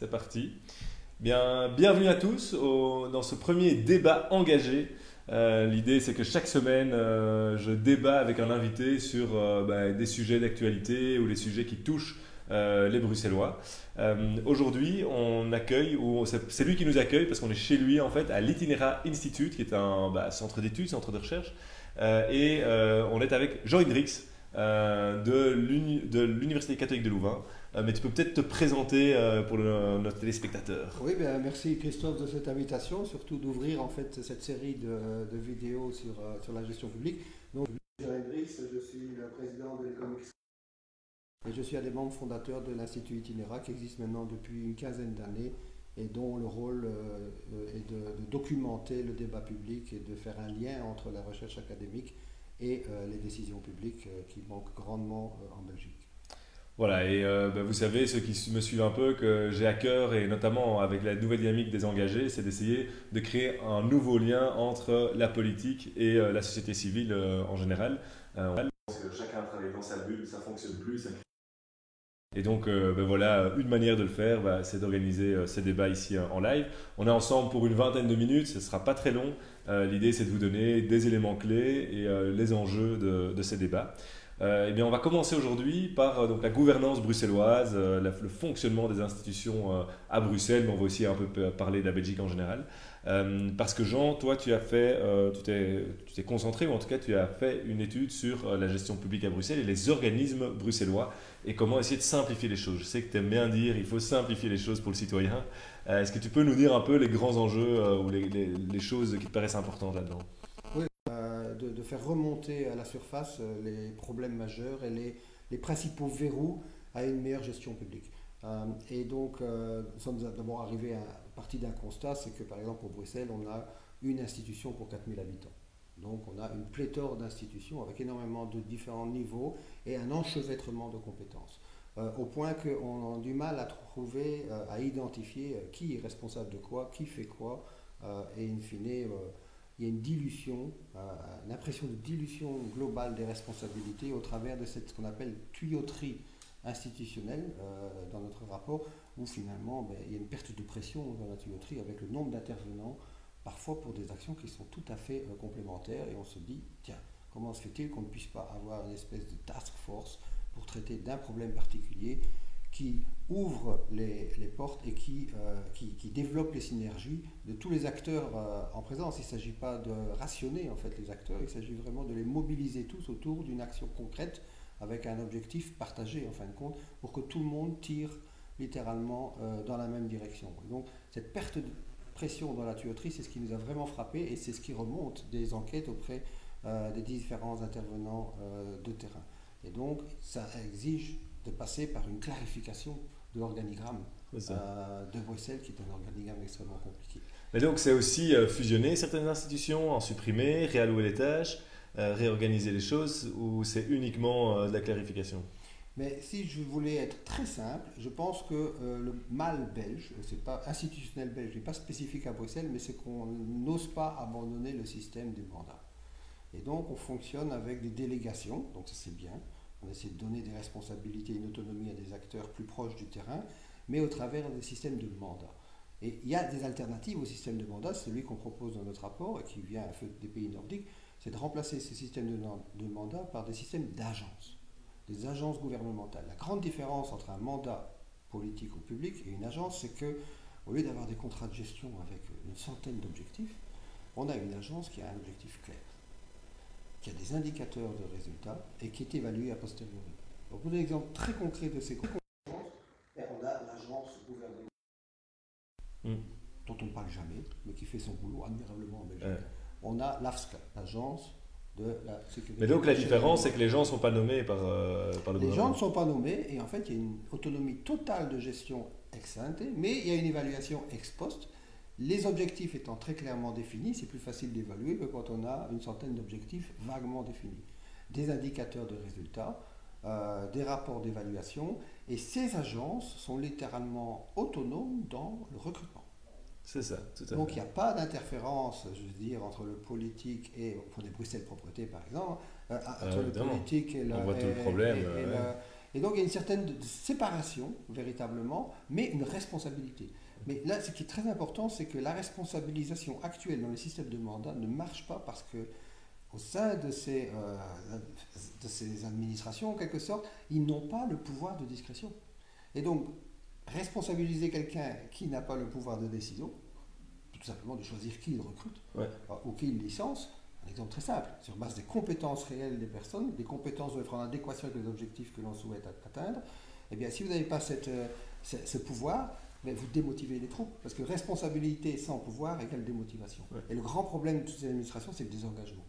c'est parti. Bien, bienvenue à tous dans ce premier débat engagé. Euh, l'idée, c'est que chaque semaine, euh, je débat avec un invité sur euh, bah, des sujets d'actualité ou les sujets qui touchent les Bruxellois. Aujourd'hui, on accueille, ou c'est lui qui nous accueille parce qu'on est chez lui en fait à l'Itinera Institute, qui est un bah, centre d'études, centre de recherche, et on est avec Jean Hendrix de l'Université catholique de Louvain. Euh, mais tu peux peut-être te présenter euh, pour notre téléspectateur. Oui, bien, merci Christophe de cette invitation, surtout d'ouvrir en fait cette série de, vidéos sur, euh, sur la gestion publique. Je suis le président de l'économie et je suis un des membres fondateurs de l'Institut Itinera qui existe maintenant depuis une quinzaine d'années et dont le rôle est de, documenter le débat public et de faire un lien entre la recherche académique et les décisions publiques qui manquent grandement en Belgique. Voilà, et euh, bah, vous savez, ceux qui me suivent un peu, que j'ai à cœur, et notamment avec la nouvelle dynamique des engagés, c'est d'essayer de créer un nouveau lien entre la politique et euh, la société civile euh, en général. chacun travaille dans sa bulle, ça fonctionne plus. Et donc, ben voilà, une manière de le faire, bah, c'est d'organiser ces débats ici en live. On est ensemble pour une vingtaine de minutes, ce ne sera pas très long. L'idée, c'est de vous donner des éléments clés et les enjeux de, de ces débats. Euh, eh bien, on va commencer aujourd'hui par euh, donc, la gouvernance bruxelloise, euh, le fonctionnement des institutions à Bruxelles, mais on va aussi un peu parler de la Belgique en général. parce que Jean, toi, tu as fait, tu t'es concentré, ou en tout cas, tu as fait une étude sur la gestion publique à Bruxelles et les organismes bruxellois et comment essayer de simplifier les choses. Je sais que tu aimes bien dire il faut simplifier les choses pour le citoyen. Est-ce que tu peux nous dire un peu les grands enjeux ou les, les choses qui te paraissent importantes là-dedans? De, faire remonter à la surface euh, les problèmes majeurs et les, les principaux verrous à une meilleure gestion publique. Euh, et donc, euh, nous sommes d'abord arrivés à partir d'un constat, c'est que par exemple pour Bruxelles, on a une institution pour 4000 habitants. Donc on a une pléthore d'institutions avec énormément de différents niveaux et un enchevêtrement de compétences. au point qu'on a du mal à trouver, à identifier qui est responsable de quoi, qui fait quoi, et in fine, il y a une dilution, euh, une impression de dilution globale des responsabilités au travers de cette, ce qu'on appelle tuyauterie institutionnelle euh, dans notre rapport, où finalement ben, il y a une perte de pression dans la tuyauterie avec le nombre d'intervenants, parfois pour des actions qui sont tout à fait euh, complémentaires, et on se dit, tiens, comment se fait-il qu'on ne puisse pas avoir une espèce de task force pour traiter d'un problème particulier qui ouvre les, portes et qui, euh, qui, développe les synergies de tous les acteurs euh, en présence. Il ne s'agit pas de rationner en fait les acteurs, il s'agit vraiment de les mobiliser tous autour d'une action concrète avec un objectif partagé en fin de compte pour que tout le monde tire littéralement euh, dans la même direction. donc cette perte de pression dans la tuyauterie, c'est ce qui nous a vraiment frappé et c'est ce qui remonte des enquêtes auprès des différents intervenants de terrain. Et donc ça exige de passer par une clarification de l'organigramme euh, de Bruxelles, qui est un organigramme extrêmement compliqué. Mais donc c'est aussi euh, fusionner certaines institutions, en supprimer, réallouer les tâches, euh, réorganiser les choses, ou c'est uniquement de la clarification? Mais si je voulais être très simple, je pense que le mal belge, c'est pas institutionnel belge, n'est pas spécifique à Bruxelles, mais c'est qu'on n'ose pas abandonner le système des mandats. Et donc on fonctionne avec des délégations, donc ça c'est bien. On essaie de donner des responsabilités et une autonomie à des acteurs plus proches du terrain, mais au travers des systèmes de mandat. Et il y a des alternatives au système de mandat, celui qu'on propose dans notre rapport et qui vient des pays nordiques, c'est de remplacer ces systèmes de, mandat par des systèmes d'agences, des agences gouvernementales. La grande différence entre un mandat politique ou public et une agence, c'est que au lieu d'avoir des contrats de gestion avec une centaine d'objectifs, on a une agence qui a un objectif clair qui a des indicateurs de résultats et qui est évalué a posteriori. Donc, pour un exemple très concret de ces compétences, on a l'agence gouvernementale, hmm. dont on ne parle jamais, mais qui fait son boulot admirablement en Belgique. On a l'AFSCA, l'agence de la sécurité. Mais donc la différence, c'est que les gens ne sont pas nommés par, euh, par le les gouvernement. Les gens ne sont pas nommés et en fait, il y a une autonomie totale de gestion ex ante, mais il y a une évaluation ex post les objectifs étant très clairement définis, c'est plus facile d'évaluer que quand on a une centaine d'objectifs vaguement définis. Des indicateurs de résultats, euh, des rapports d'évaluation, et ces agences sont littéralement autonomes dans le recrutement. C'est ça, tout à Donc il n'y a pas d'interférence, je veux dire, entre le politique et, pour des Bruxelles Propreté par exemple, euh, entre le politique et, le, Et donc il y a une certaine séparation, véritablement, mais une responsabilité. Mais là, ce qui est très important, c'est que la responsabilisation actuelle dans les systèmes de mandat ne marche pas parce que au sein de ces, euh, de ces administrations, en quelque sorte, ils n'ont pas le pouvoir de discrétion. Et donc, responsabiliser quelqu'un qui n'a pas le pouvoir de décision, tout simplement de choisir qui il recrute euh, ou qui il licence, un exemple très simple, sur base des compétences réelles des personnes, des compétences doivent être en adéquation avec les objectifs que l'on souhaite atteindre, eh bien, si vous n'avez pas cette, euh, ce, pouvoir, mais vous démotivez les troupes, parce que responsabilité sans pouvoir égale démotivation. Et le grand problème de toutes ces administrations, c'est le désengagement.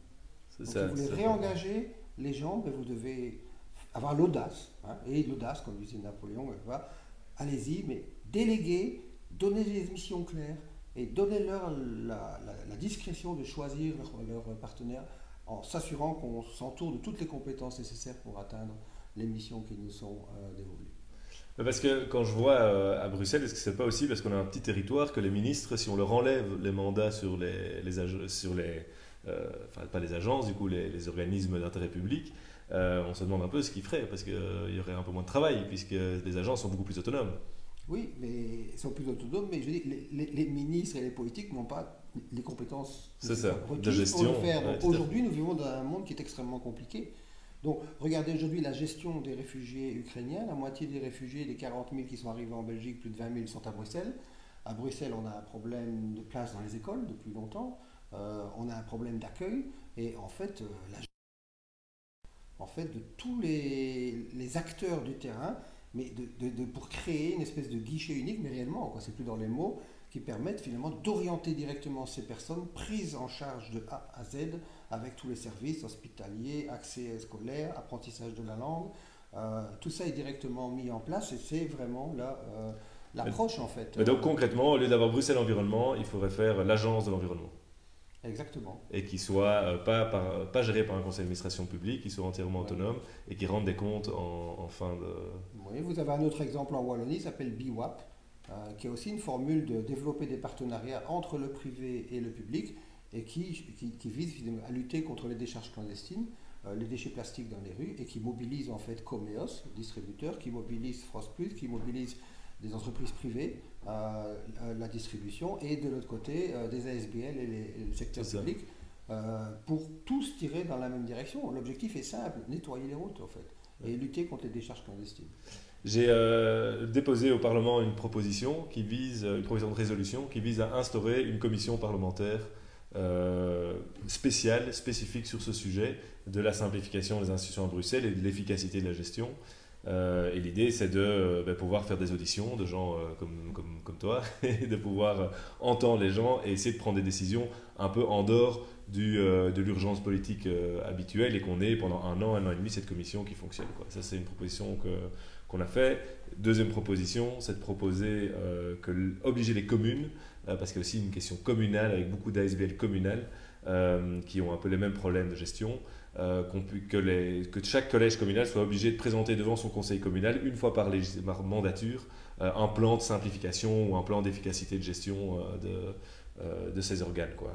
Donc, si vous voulez réengager les gens, ben, vous devez avoir l'audace, hein, et l'audace, comme disait Napoléon, allez-y, mais déléguer, donner des missions claires, et donnez-leur la, discrétion de choisir leur, partenaire en s'assurant qu'on s'entoure de toutes les compétences nécessaires pour atteindre les missions qui nous sont euh, dévolues. Parce que quand je vois euh, à Bruxelles, est-ce que c'est pas aussi parce qu'on a un petit territoire que les ministres, si on leur enlève les mandats sur les, les sur les, euh, enfin pas les agences, du coup les, organismes d'intérêt public, on se demande un peu ce qu'ils feraient parce qu'il y aurait un peu moins de travail puisque les agences sont beaucoup plus autonomes. Oui, mais ils sont plus autonomes, mais je dis, les, ministres et les politiques n'ont pas les compétences de gestion. Aujourd'hui, nous vivons dans un monde qui est extrêmement compliqué. Donc, regardez aujourd'hui la gestion des réfugiés ukrainiens. La moitié des réfugiés, des 40 000 qui sont arrivés en Belgique, plus de 20 000 sont à Bruxelles. À Bruxelles, on a un problème de place dans les écoles depuis longtemps. Euh, on a un problème d'accueil. Et en fait, euh, la en de tous les, acteurs du terrain, mais de, pour créer une espèce de guichet unique, mais réellement, c'est plus dans les mots, qui permettent finalement d'orienter directement ces personnes prises en charge de A à Z avec tous les services hospitaliers, accès scolaire, apprentissage de la langue. Euh, tout ça est directement mis en place et c'est vraiment là euh, l'approche en fait. Mais donc concrètement, au lieu d'avoir Bruxelles Environnement, il faudrait faire l'agence de l'environnement. Exactement. Et qui soit euh, pas, par, pas géré par un conseil d'administration public, qui soit entièrement autonome et qui rende des comptes en, fin de. Oui, vous avez un autre exemple en Wallonie, qui s'appelle BWAP, euh, qui est aussi une formule de développer des partenariats entre le privé et le public et qui, qui, vise à lutter contre les décharges clandestines, euh, les déchets plastiques dans les rues et qui mobilise en fait Comeos, distributeur, qui mobilise Frost Plus, qui mobilise des entreprises privées, euh, la distribution, et de l'autre côté, euh, des ASBL et, le secteur public, euh, pour tous tirer dans la même direction. L'objectif est simple, nettoyer les routes en fait, et lutter contre les décharges clandestines. J'ai déposé au Parlement une proposition qui vise, une proposition de résolution qui vise à instaurer une commission parlementaire spéciale, spécifique sur ce sujet de la simplification des institutions à Bruxelles et de l'efficacité de la gestion. Euh, et l'idée, c'est de euh, ben, pouvoir faire des auditions de gens euh, comme, comme, comme, toi, et de pouvoir entendre les gens et essayer de prendre des décisions un peu en dehors du, de l'urgence politique habituelle et qu'on ait pendant un an, un an et demi cette commission qui fonctionne. Quoi. Ça, c'est une proposition qu'on a fait. Deuxième proposition, c'est de proposer que obliger les communes, parce qu'il y a aussi une question communale avec beaucoup d'ASBL communales qui ont un peu les mêmes problèmes de gestion. Euh, que, chaque collège communal soit obligé de présenter devant son conseil communal, une fois par, mandature, euh, un plan de simplification ou un plan d'efficacité de gestion euh, de, de, ces organes. Quoi.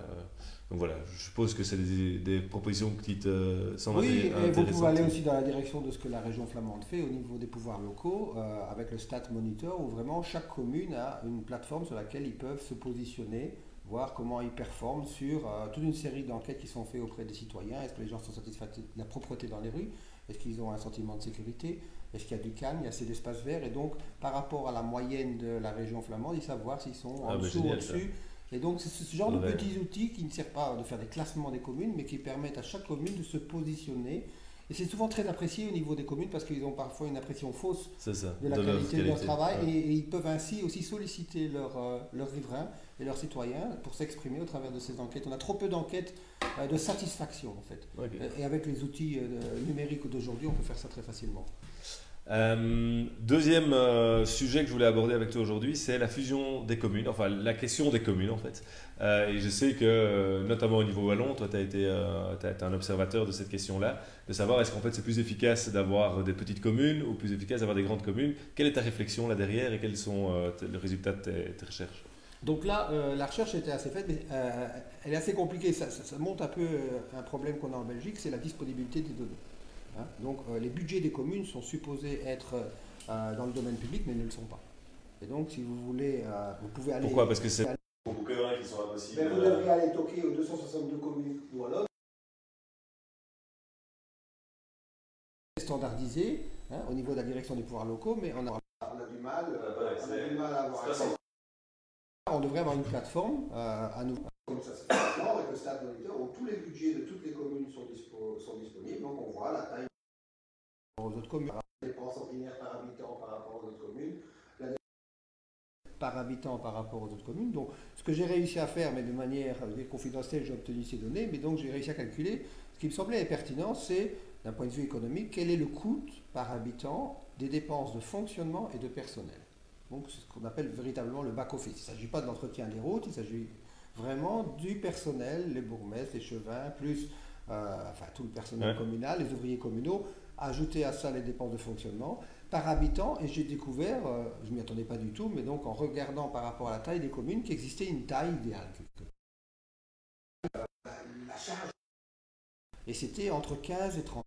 Donc voilà, je suppose que c'est des, propositions qui te semblent Oui, et vous pouvez aller aussi dans la direction de ce que la région flamande fait au niveau des pouvoirs locaux, avec le Stat Monitor, où vraiment chaque commune a une plateforme sur laquelle ils peuvent se positionner voir comment ils performent sur euh, toute une série d'enquêtes qui sont faites auprès des citoyens. Est-ce que les gens sont satisfaits de la propreté dans les rues? Est-ce qu'ils ont un sentiment de sécurité? Est-ce qu'il y a du calme? Il y a assez d'espaces verts Et donc, par rapport à la moyenne de la région flamande, ils savent voir s'ils sont en ah, dessous ou au-dessus. Et donc, c'est ce genre de petits outils qui ne servent pas de faire des classements des communes, mais qui permettent à chaque commune de se positionner et c'est souvent très apprécié au niveau des communes parce qu'ils ont parfois une impression fausse de la qualité, de leur travail et, ils peuvent ainsi aussi solliciter leurs euh, riverains et leurs citoyens pour s'exprimer au travers de ces enquêtes. On a trop peu d'enquêtes euh, de satisfaction en fait. Et avec les outils euh, numériques d'aujourd'hui, on peut faire ça très facilement. Euh, deuxième euh, sujet que je voulais aborder avec toi aujourd'hui, c'est la fusion des communes, enfin la question des communes en fait. Euh, et je sais que, notamment au niveau wallon, toi tu as été un observateur de cette question-là, de savoir est-ce qu'en fait c'est plus efficace d'avoir des petites communes ou plus efficace d'avoir des grandes communes. Quelle est ta réflexion là derrière et quels sont les résultats de tes, recherches? Donc là, la recherche était assez faite, mais elle est assez compliquée. Ça, ça montre un peu un problème qu'on a en Belgique, c'est la disponibilité des données. Hein. Donc les budgets des communes sont supposés être dans le domaine public, mais ne le sont pas. Et donc, si vous voulez, vous pouvez aller. Pourquoi? Parce que c'est beaucoup qui sont impossibles. Mais vous devriez aller toquer aux 262 communes ou à l'autre. standardisé hein, au niveau de la direction des pouvoirs locaux, mais on a, on a du mal, on a du mal à avoir On devrait avoir une plateforme euh, à nous. Comme ça se fait? maintenant avec où tous les budgets de toutes les communes sont, disponibles, donc on voit la taille aux autres communes, dépenses ordinaires par habitant par rapport aux autres communes, la par habitant par rapport aux autres communes. Donc, ce que j'ai réussi à faire, mais de manière confidentielle, j'ai obtenu ces données, mais donc j'ai réussi à calculer. Ce qui me semblait pertinent, c'est d'un point de vue économique, quel est le coût par habitant des dépenses de fonctionnement et de personnel. Donc c'est ce qu'on appelle véritablement le back-office. Il ne s'agit pas de l'entretien des routes, il s'agit vraiment du personnel, les bourgmestres, les chevins, plus euh, enfin, tout le personnel communal, les ouvriers communaux, ajouter à ça les dépenses de fonctionnement par habitant. Et j'ai découvert, euh, je ne m'y attendais pas du tout, mais donc en regardant par rapport à la taille des communes, qu'il existait une taille idéale. Charge. Et c'était entre 15 et 30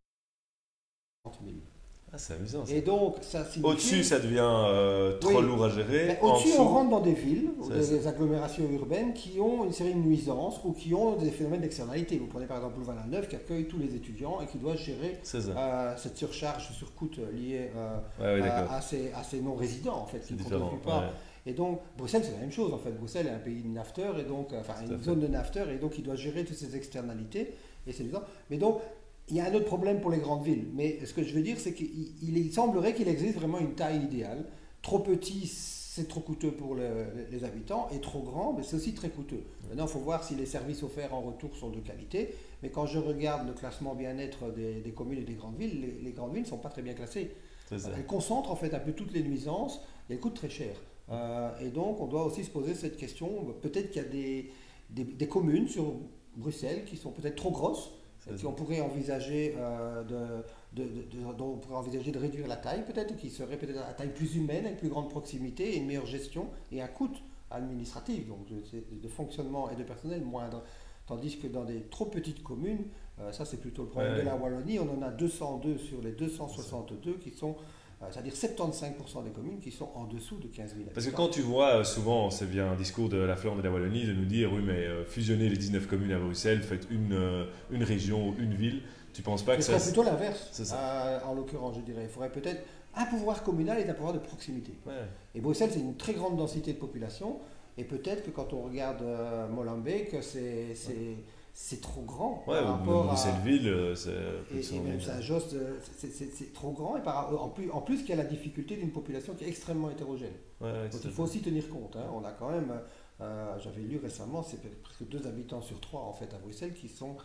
ah, c'est amusant. Et donc, ça Au-dessus, ça devient euh, trop lourd à gérer. Au-dessus, on rentre dans des villes, des, agglomérations urbaines qui ont une série de nuisances ou qui ont des phénomènes d'externalité. Vous prenez par exemple Louvain la qui accueille tous les étudiants et qui doit gérer euh, cette surcharge, surcoût liée euh, à, ces, non-résidents, en fait, qui ne pas. Et donc, Bruxelles, c'est la même chose. En fait, Bruxelles est un pays de nafter, et donc, enfin, une zone de nafter, et donc il doit gérer toutes ces externalités. Et c'est Mais donc, il y a un autre problème pour les grandes villes, mais ce que je veux dire, c'est qu'il semblerait qu'il existe vraiment une taille idéale. Trop petit, c'est trop coûteux pour les habitants, et trop grand, mais c'est aussi très coûteux. Maintenant, il faut voir si les services offerts en retour sont de qualité, mais quand je regarde le classement bien-être des, communes et des grandes villes, les, grandes villes ne sont pas très bien classées. Elles concentrent en fait un peu toutes les nuisances, et elles coûtent très cher. Euh, et donc, on doit aussi se poser cette question, peut-être qu'il y a des, des communes sur Bruxelles qui sont peut-être trop grosses, si on pourrait envisager euh, de, on pourrait envisager de réduire la taille peut-être, qui serait peut-être à taille plus humaine, avec plus grande proximité et une meilleure gestion et un coût administratif, donc de, fonctionnement et de personnel moindre. Tandis que dans des trop petites communes, euh, ça c'est plutôt le problème de la Wallonie, on en a 202 sur les 262 qui sont c'est-à-dire 75% des communes qui sont en dessous de 15 000 Parce que quand tu vois, euh, souvent, c'est bien un discours de la Flandre et de la Wallonie de nous dire oui, mais euh, fusionnez les 19 communes à Bruxelles, faites une, une région, une ville. Tu penses pas que ça. C'est plutôt l'inverse, en l'occurrence, je dirais. Il faudrait peut-être un pouvoir communal et un pouvoir de proximité. Et Bruxelles, c'est une très grande densité de population. Et peut-être que quand on regarde Molenbeek, c'est c'est trop grand ouais, par rapport à ville euh, c'est euh, c'est trop grand et par, en plus en plus qu'il y a la difficulté d'une population qui est extrêmement hétérogène. Donc il faut aussi tenir compte hein. on a quand même euh, j'avais lu récemment c'est presque deux habitants sur trois en fait à Bruxelles qui sont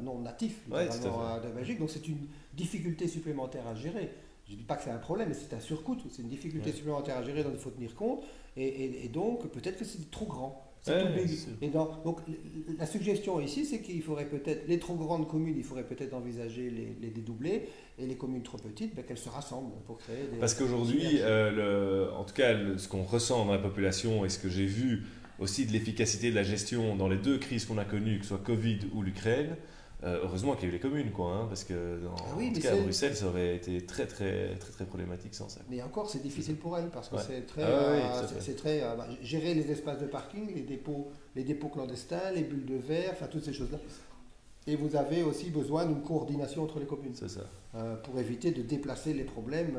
non natifs de Belgique. Donc c'est une difficulté supplémentaire à gérer. Je ne dis pas que c'est un problème, mais c'est un surcoût, c'est une difficulté supplémentaire à gérer dont il faut tenir compte, et donc peut-être que c'est trop grand. Et donc, la suggestion ici, c'est qu'il faudrait peut-être, les trop grandes communes, il faudrait peut-être envisager les, les, dédoubler, et les communes trop petites, ben, qu'elles se rassemblent pour créer des. Parce qu'aujourd'hui, euh, en tout cas, ce qu'on ressent dans la population et ce que j'ai vu aussi de l'efficacité de la gestion dans les deux crises qu'on a connues, que ce soit Covid ou l'Ukraine, euh, heureusement qu'il y a eu les communes, quoi, hein, parce que dans, ah en tout cas, à Bruxelles, ça aurait été très, très, très, très problématique sans ça. Mais encore, c'est difficile pour elles, parce que c'est très, ah euh, c'est très euh, bah, gérer les espaces de parking, les dépôts, les dépôts clandestins, les bulles de verre, enfin toutes ces choses-là. Et vous avez aussi besoin d'une coordination entre les communes. C'est ça. pour éviter de déplacer les problèmes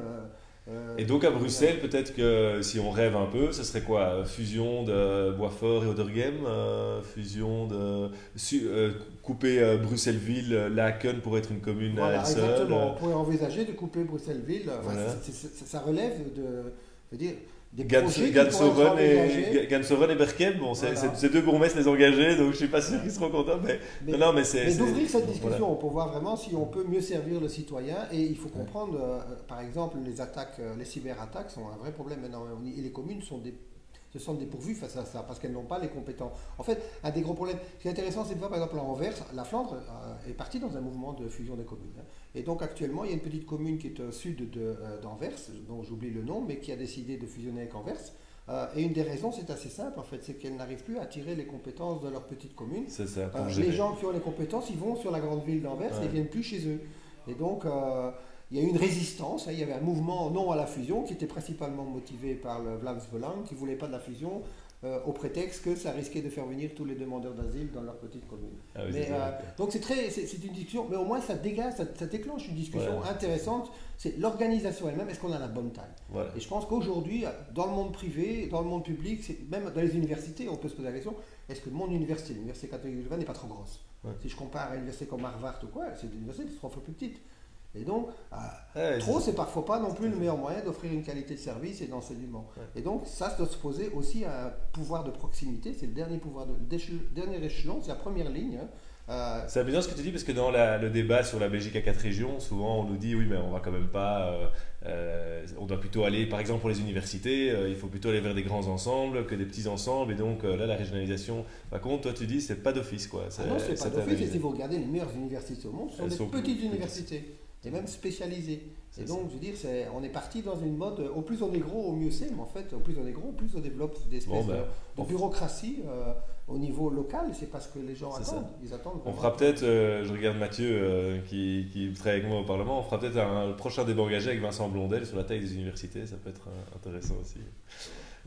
et donc à Bruxelles, peut-être que si on rêve un peu, ce serait quoi? Fusion de Boisfort et Odergem euh, Fusion de. Euh, couper Bruxelles-Ville, Laken pour être une commune à elle seule Exactement, on pourrait envisager de couper Bruxelles-Ville. ça relève de. Je veux dire, Gansoven et, Gansoven et Berkem, bon, c'est deux bourgmestres les engagés, donc je suis pas sûr qu'ils seront contents. Mais, non, mais c'est. d'ouvrir cette discussion pour voir vraiment si on peut mieux servir le citoyen. Et il faut comprendre, euh, par exemple, les attaques, euh, les cyberattaques sont un vrai problème maintenant. Et les communes sont des se sentent dépourvues face à ça, parce qu'elles n'ont pas les compétences. En fait, un des gros problèmes, ce qui est intéressant, c'est de voir, par exemple, à Anvers, la Flandre euh, est partie dans un mouvement de fusion des communes. Hein. Et donc, actuellement, il y a une petite commune qui est au sud euh, d'Anvers, dont j'oublie le nom, mais qui a décidé de fusionner avec Anvers. Euh, et une des raisons, c'est assez simple, en fait, c'est qu'elles n'arrivent plus à tirer les compétences de leur petite commune. C'est ça. les gens qui ont les compétences, ils vont sur la grande ville d'Anvers et ils viennent plus chez eux. Et donc, euh, il y a eu une résistance. hein. Il y avait un mouvement non à la fusion qui était principalement motivé par le Vlaams Belang, qui ne voulait pas de la fusion euh, au prétexte que ça risquait de faire venir tous les demandeurs d'asile dans leur petite commune. Ah oui, Mais, c'est euh, donc c'est très, c'est une discussion, mais au moins ça dégage, ça, ça déclenche une discussion intéressante. C'est l'organisation elle-même. Est-ce qu'on a la bonne taille? Voilà. Et je pense qu'aujourd'hui, dans le monde privé, dans le monde public, même dans les universités, on peut se poser la question est-ce que mon université, l'université catholique de Louvain, n'est pas trop grosse? Ouais. Si je compare à une université comme Harvard ou quoi, c'est une université qui est trois fois plus petite. Et donc, euh, Ouais, trop, c'est parfois pas non plus le meilleur moyen d'offrir une qualité de service et d'enseignement. Ouais. Et donc, ça ça doit se poser aussi à un pouvoir de proximité. C'est le dernier pouvoir, de, dernier échelon, c'est la première ligne. hein. Euh, C'est amusant ce que tu dis parce que dans la- le débat sur la Belgique à quatre régions, souvent on nous dit oui mais on va quand même pas, euh, euh, on doit plutôt aller par exemple pour les universités, il faut plutôt aller vers des grands ensembles que des petits ensembles et donc là la régionalisation, par contre toi tu dis c'est pas d'office quoi. Ah non, c'est pas d'office. Et si vous regardez les meilleures universités au monde, ce sont Elles des sont petites petites. universités, et même spécialisées. Et donc, je veux dire, on est parti dans une mode, au plus on est gros, au mieux c'est, mais en fait, au plus on est gros, au plus on développe des espèces Bon, ben, de, de on- bureaucratie euh, au niveau local, c'est parce que les gens ça. attendent. Ils attendent On fera peut-être, euh, je regarde Mathieu euh, qui, qui travaille avec moi au Parlement, on fera peut-être un, prochain débat engagé avec Vincent Blondel sur la taille des universités, ça peut être euh, intéressant aussi.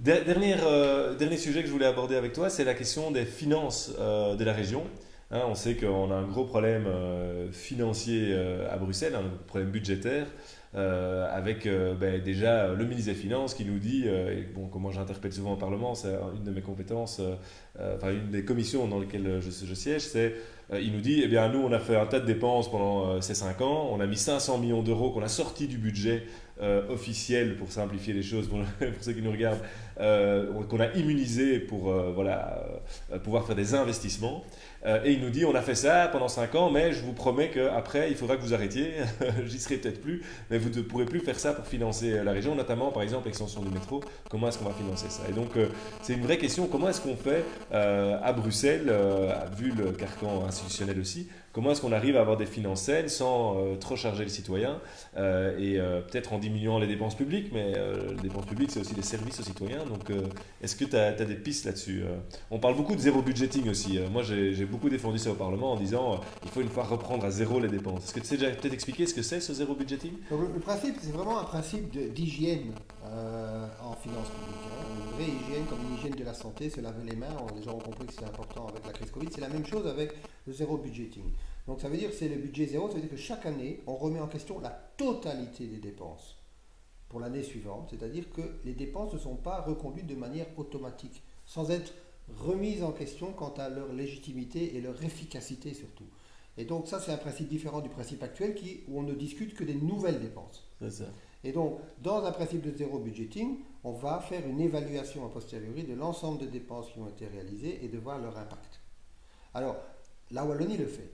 Der- Dernier, euh, dernier sujet que je voulais aborder avec toi, c'est la question des finances euh, de la région. Hein, on sait qu'on a un gros problème euh, financier euh, à Bruxelles, un problème budgétaire, euh, avec ben, déjà le ministre des Finances qui nous dit, et bon, comment j'interpelle souvent au Parlement, c'est une de mes compétences, enfin une des commissions dans lesquelles je, siège, c'est euh, il nous dit, eh bien nous on a fait un tas de dépenses pendant euh, ces 5 ans, on a mis 500 millions d'euros qu'on a sorti du budget euh, officiel pour simplifier les choses pour, ceux qui nous regardent, euh, qu'on a immunisé pour euh, voilà, euh, pouvoir faire des investissements. Euh, et il nous dit, on a fait ça pendant 5 ans, mais je vous promets qu'après, il faudra que vous arrêtiez, j'y serai peut-être plus, mais vous ne pourrez plus faire ça pour financer euh, la région, notamment par exemple l'extension du métro, comment est-ce qu'on va financer ça? Et donc euh, c'est une vraie question, comment est-ce qu'on fait euh, à Bruxelles, euh, vu le carcan institutionnel aussi, comment est-ce qu'on arrive à avoir des finances saines sans euh, trop charger le citoyen euh, et peut-être en diminuant les dépenses publiques, mais les dépenses publiques c'est aussi des services aux citoyens, donc est-ce que tu as, des pistes là-dessus On parle beaucoup de zéro budgeting aussi, moi j'ai beaucoup défendu ça au Parlement en disant il faut une fois reprendre à zéro les dépenses. Est-ce que tu sais déjà peut-être expliquer ce que c'est ce zéro budgeting? Le, principe, c'est vraiment un principe d'hygiène en finances publiques. Hygiène, comme une hygiène de la santé, se laver les mains. Les gens ont compris que c'est important avec la crise Covid. C'est la même chose avec le zéro budgeting. Donc ça veut dire que c'est le budget zéro, ça veut dire que chaque année, on remet en question la totalité des dépenses pour l'année suivante. C'est-à-dire que les dépenses ne sont pas reconduites de manière automatique, sans être remises en question quant à leur légitimité et leur efficacité surtout. Et donc ça, c'est un principe différent du principe actuel qui, où on ne discute que des nouvelles dépenses. C'est ça. Et donc, dans un principe de zéro budgeting, on va faire une évaluation a posteriori de l'ensemble des dépenses qui ont été réalisées et de voir leur impact. Alors, la Wallonie le fait.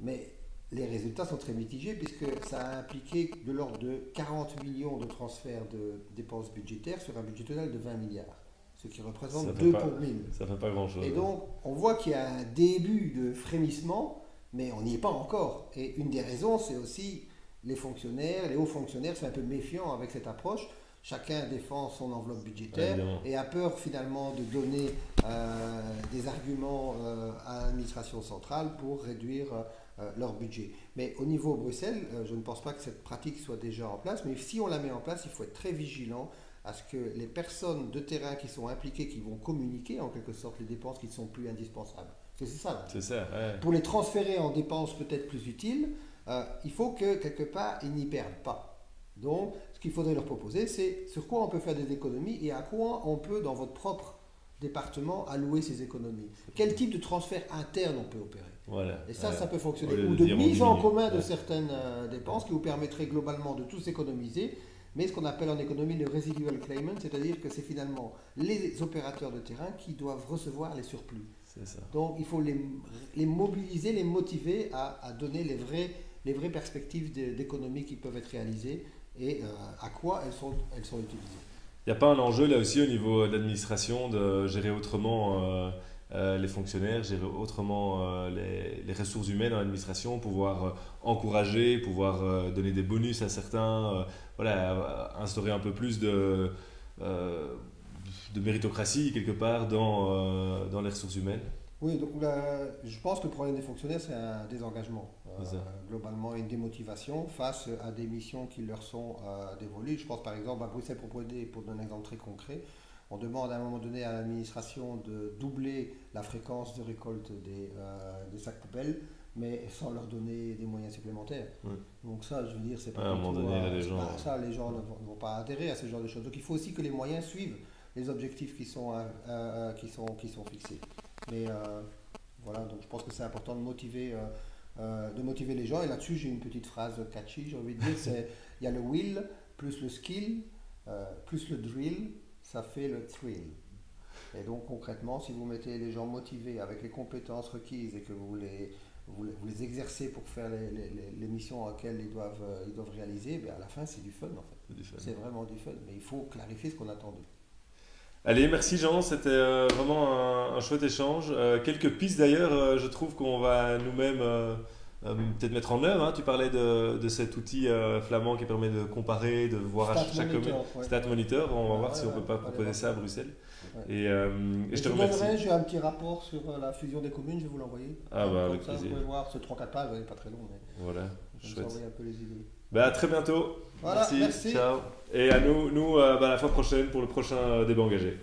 Mais les résultats sont très mitigés puisque ça a impliqué de l'ordre de 40 millions de transferts de dépenses budgétaires sur un budget total de 20 milliards. Ce qui représente fait 2 pas- pour 1000. Ça fait pas grand-chose. Et donc, on voit qu'il y a un début de frémissement, mais on n'y est pas encore. Et une des raisons, c'est aussi les fonctionnaires, les hauts fonctionnaires sont un peu méfiants avec cette approche. Chacun défend son enveloppe budgétaire Évidemment. et a peur finalement de donner euh, des arguments euh, à l'administration centrale pour réduire euh, leur budget. Mais au niveau Bruxelles, je ne pense pas que cette pratique soit déjà en place, mais si on la met en place, il faut être très vigilant à ce que les personnes de terrain qui sont impliquées, qui vont communiquer en quelque sorte les dépenses qui ne sont plus indispensables. C'est ça. là. C'est ça, ouais. Pour les transférer en dépenses peut-être plus utiles, euh, il faut que quelque part ils n'y perdent pas. Donc, ce qu'il faudrait leur proposer, c'est sur quoi on peut faire des économies et à quoi on peut, dans votre propre département, allouer ces économies. Quel type de transfert interne on peut opérer Voilà. et ça, Ouais. ça peut fonctionner. Ou de mise en commun de certaines euh, dépenses qui vous permettraient globalement de tous économiser, mais ce qu'on appelle en économie le residual claimant, c'est-à-dire que c'est finalement les opérateurs de terrain qui doivent recevoir les surplus. Ça. Donc il faut les, les mobiliser, les motiver à, à donner les vraies, les vraies perspectives d'économie qui peuvent être réalisées et euh, à quoi elles sont, utilisées. Il n'y a pas un enjeu là aussi au niveau de l'administration de gérer autrement euh, euh, les fonctionnaires, gérer autrement les, ressources humaines dans l'administration, pouvoir encourager, pouvoir donner des bonus à certains, voilà, instaurer un peu plus de, méritocratie quelque part dans les ressources humaines. Oui, donc je pense que le problème des fonctionnaires, c'est un désengagement, euh, globalement une démotivation face à des missions qui leur sont euh, dévolues. Je pense par exemple à Bruxelles proposé, pour donner un exemple très concret, on demande à un moment donné à l'administration de doubler la fréquence de récolte des, euh, des sacs poubelles, mais sans leur donner des moyens supplémentaires. Donc ça, je veux dire, c'est pas... à un moment donné, les gens... ça, les gens ne vont, pas adhérer à ce genre de choses. Donc il faut aussi que les moyens suivent les objectifs qui sont, qui sont, qui sont fixés. Mais euh, voilà, donc je pense que c'est important de motiver, euh, euh, de motiver les gens. Et là-dessus, j'ai une petite phrase catchy, j'ai envie de dire, c'est il y a le will plus le skill plus le drill, ça fait le thrill. Et donc concrètement, si vous mettez les gens motivés avec les compétences requises et que vous les, vous les, exercez pour faire les, les, les, missions auxquelles ils doivent, ils doivent réaliser, ben à la fin c'est du fun en fait. C'est vraiment du fun. Mais il faut clarifier ce qu'on attend d'eux. Allez, merci Jean, c'était euh, vraiment un, chouette échange. Euh, quelques pistes d'ailleurs, euh, je trouve qu'on va nous-mêmes peut-être mettre en œuvre. Hein. Tu parlais de, de cet outil flamand qui permet de comparer, de voir à chaque commune. Stat Monitor, on va voir si on ne peut pas proposer ça à Bruxelles. Et, je te remercie. J'ai un petit rapport sur la fusion des communes, je vais vous l'envoyer. Ah bah avec ça, plaisir. Vous pouvez voir, ce 3-4 pages, pas très long. Mais voilà, vous envoyer un peu les idées. Bah, à très bientôt. Voilà, merci. Ciao. Et à nous, nous euh, bah, la fois prochaine pour le prochain euh, débat engagé.